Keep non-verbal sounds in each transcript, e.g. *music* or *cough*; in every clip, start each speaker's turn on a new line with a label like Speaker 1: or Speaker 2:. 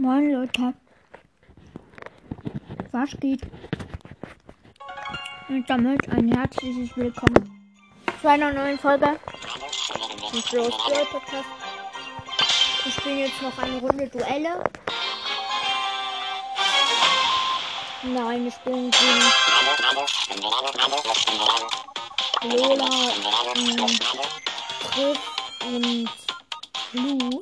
Speaker 1: Moin Leute. Was geht? Und damit ein herzliches Willkommen zu einer neuen Folge. Wir spielen jetzt noch eine Runde Duelle. Nein, wir spielen gegen Lola, ähm, Chris und Lu.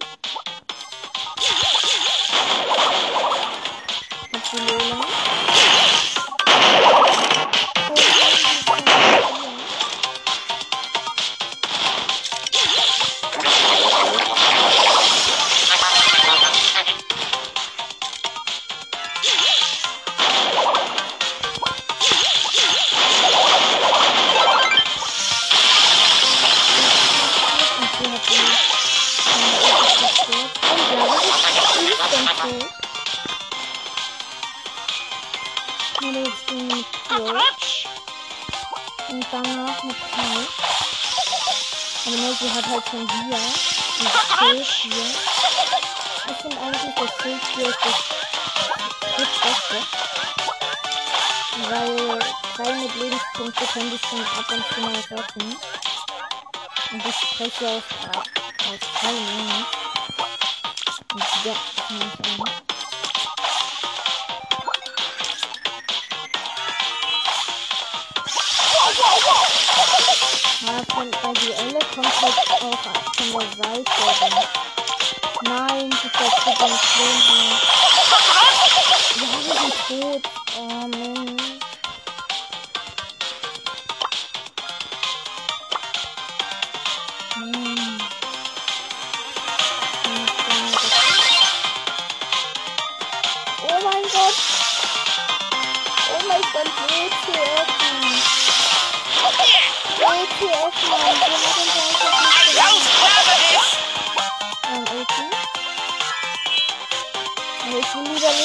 Speaker 1: Pro. Und danach mit Kai. Aber ne, sie hat halt schon Dia. Und Schild hier. Ich finde eigentlich, das Schild hier ist das drittbeste. Weil Kai mit Lebenspunkte können dich schon ab und zu mal retten. Und ich spreche aus, aus Kai, ne? Und ja, Dann. Nein, die versteht den Klon.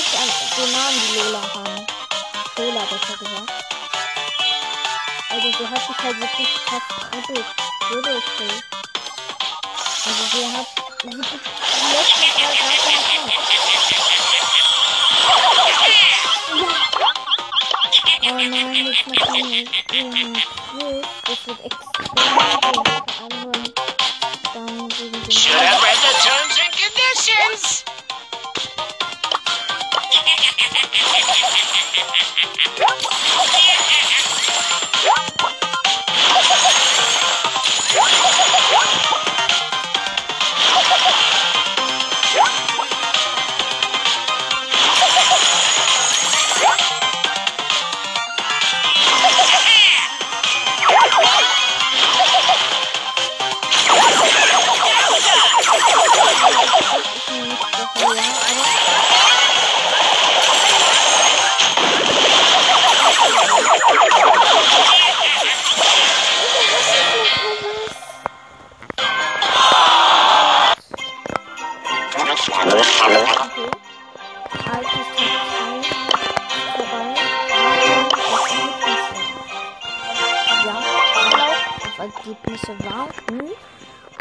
Speaker 1: Nicht an den Namen die Lola haben. Lola, besser gesagt. Also sie hat sich halt wirklich fast trippelt. Würde okay. Also sie hat sie be- die letzte Mal keine Chance. Oh nein, jetzt macht sie ihren Quiz. Das wird extrem schwierig. Vor allem dann gegen den
Speaker 2: Should have read the terms and conditions.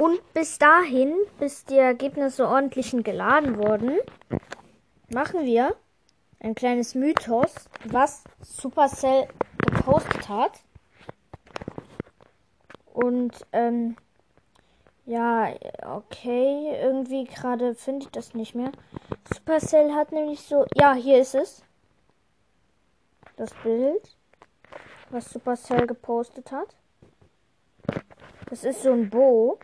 Speaker 1: Und bis dahin, bis die Ergebnisse ordentlich geladen wurden, machen wir ein kleines Mythos, was Supercell gepostet hat. Und ähm, ja, okay, irgendwie gerade finde ich das nicht mehr. Supercell hat nämlich so, ja, hier ist es. Das Bild, was Supercell gepostet hat. Das ist so ein Bo.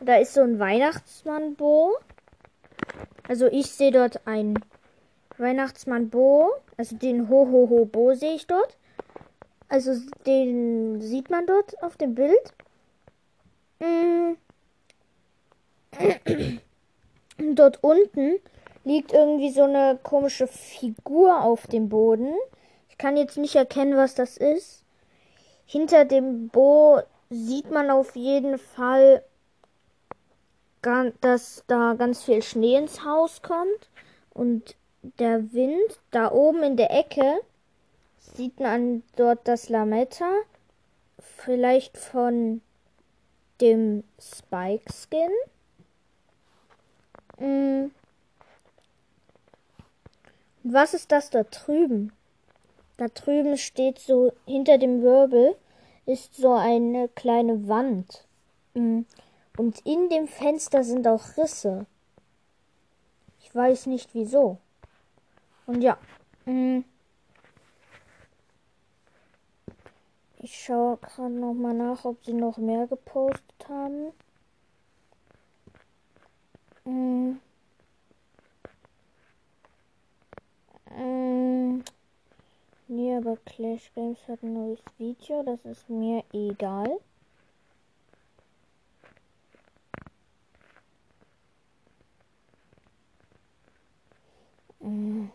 Speaker 1: Da ist so ein Weihnachtsmann Bo. Also ich sehe dort ein Weihnachtsmann Bo. Also den Ho Ho Ho Bo sehe ich dort. Also den sieht man dort auf dem Bild. Mm. *clears throat* Dort unten liegt irgendwie so eine komische Figur auf dem Boden. Ich kann jetzt nicht erkennen, was das ist. Hinter dem Bo sieht man auf jeden Fall, dass da ganz viel Schnee ins Haus kommt. Und der Wind, da oben in der Ecke, sieht man dort das Lametta. Vielleicht von dem Spike Skin. Und was ist das da drüben? Da drüben steht so, hinter dem Wirbel ist so eine kleine Wand. Mm. Und in dem Fenster sind auch Risse. Ich weiß nicht wieso. Und ja. mm. Ich schaue gerade noch mal nach, ob sie noch mehr gepostet haben. Mm. Mm. Nee, aber Clash Games hat ein neues Video. Das ist mir egal. Mm.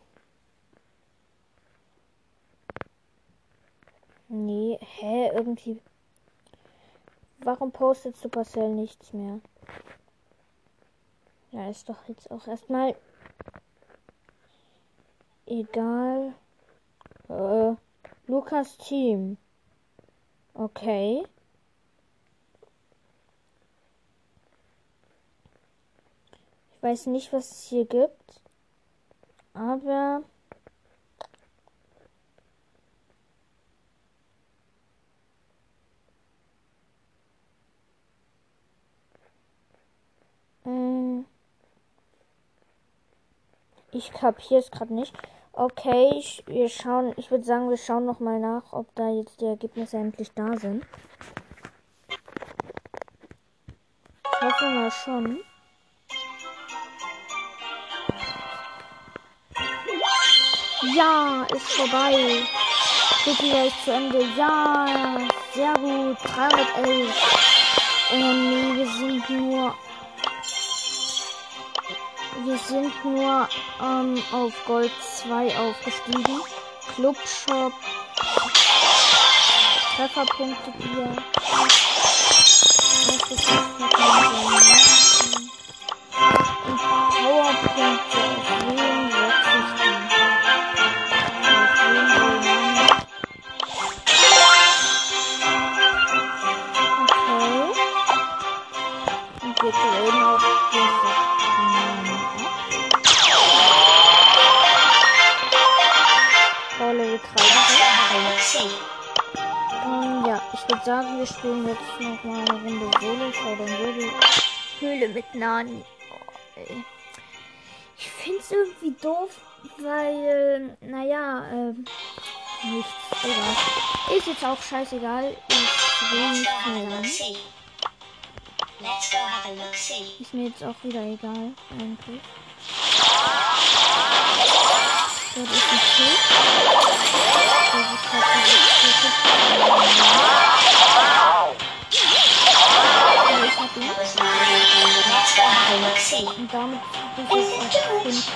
Speaker 1: Nee, hä, irgendwie. Warum postet Supercell nichts mehr? Ja, ist doch jetzt auch erstmal egal. Äh, Lukas Team. Okay. Ich weiß nicht, was es hier gibt. Aber. Mm. Ich kapiere es gerade nicht. Okay, ich, wir schauen, ich würde sagen, wir schauen noch mal nach, ob da jetzt die Ergebnisse endlich da sind. Ich hoffe mal schon. Ja, ist vorbei. Wikinger ist zu Ende. Ja, sehr gut. 311. Oh nee, wir sind nur wir sind nur ähm, auf Gold 2 aufgestiegen. Clubshop. Trefferpunkte hier. Und Powerpunkte sagen, wir spielen jetzt noch mal eine Runde Solo. Showdown Solo. Höhle mit Nani. Oh. Ich finde es irgendwie doof, weil, naja, ähm, nichts. Egal. Ist jetzt auch scheißegal. Ich will nicht mehr lang. Ist mir jetzt auch wieder egal, eigentlich. Dort ist ein Schild. Das ist Und damit bin ich jetzt auf 5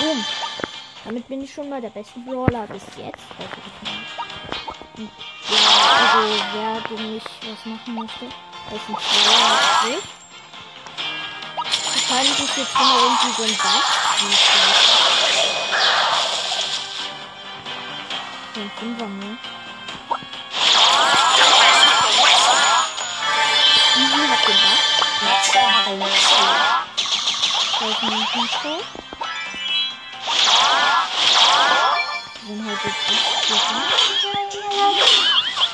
Speaker 1: Boom. Damit bin ich schon mal der beste Brawler bis jetzt. Und ja, also wer gegen mich was machen möchte, ist ein Brawler wahrscheinlich ist jetzt immer irgendwie so ein Bug. Ein Fünfer, ne? Sind halt jetzt nicht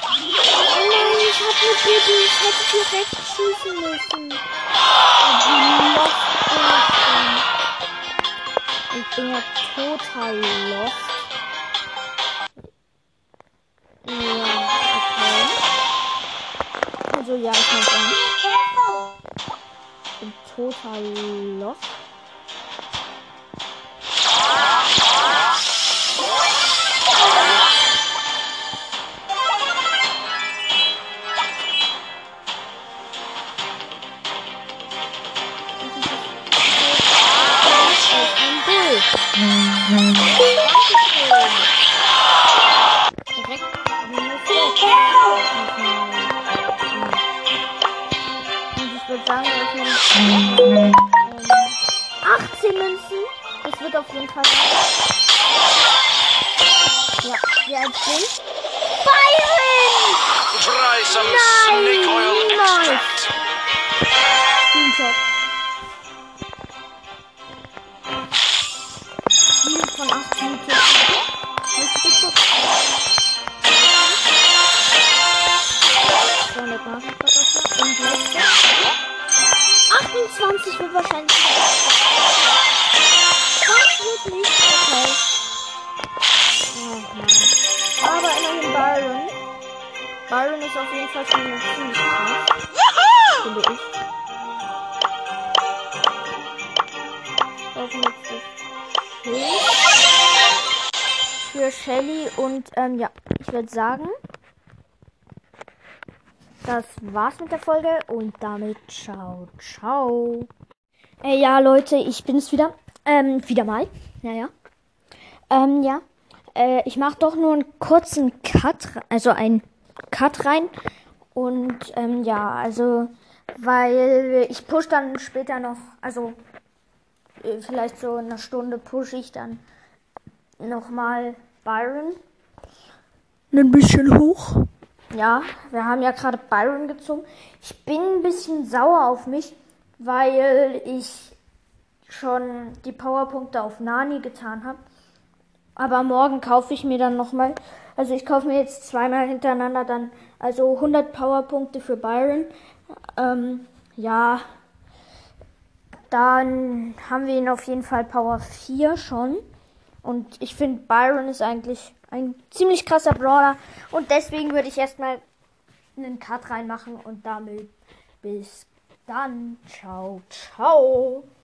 Speaker 1: Oh nein, ich hab eine Baby. Ich hätte direkt schießen müssen. Ich bin ja total lost. Ja, okay. Also ja, ich muss sagen. Total lost. Ähm, 18 Münzen. Das wird auf jeden Fall. Ja, wie alt sind? Byron! 25 wird wahrscheinlich. Das wird nicht okay. Oh Mann. Aber immerhin Byron. Byron ist auf jeden Fall schon ziemlich krass. Finde ich. Für Shelly und ähm, ja, ich würde sagen, das war's mit der Folge und damit ciao, ciao. Äh, ja, Leute, ich bin's wieder. Ähm, wieder mal. Ja, ja. Ähm, ja. Äh, ich mache doch nur einen kurzen Cut, also ein Cut rein. Und ähm, ja, also, weil ich push dann später noch, also äh, vielleicht so in einer Stunde push ich dann nochmal Byron. Ein bisschen hoch. Ja, wir haben ja gerade Byron gezogen. Ich bin ein bisschen sauer auf mich, weil ich schon die Powerpunkte auf Nani getan habe. Aber morgen kaufe ich mir dann nochmal. Also ich kaufe mir jetzt zweimal hintereinander dann, also 100 Powerpunkte für Byron. Ähm, ja, dann haben wir ihn auf jeden Fall Power 4 schon. Und ich finde, Byron ist eigentlich ein ziemlich krasser Brawler. Und deswegen würde ich erstmal einen Cut reinmachen und damit bis dann. Ciao, ciao.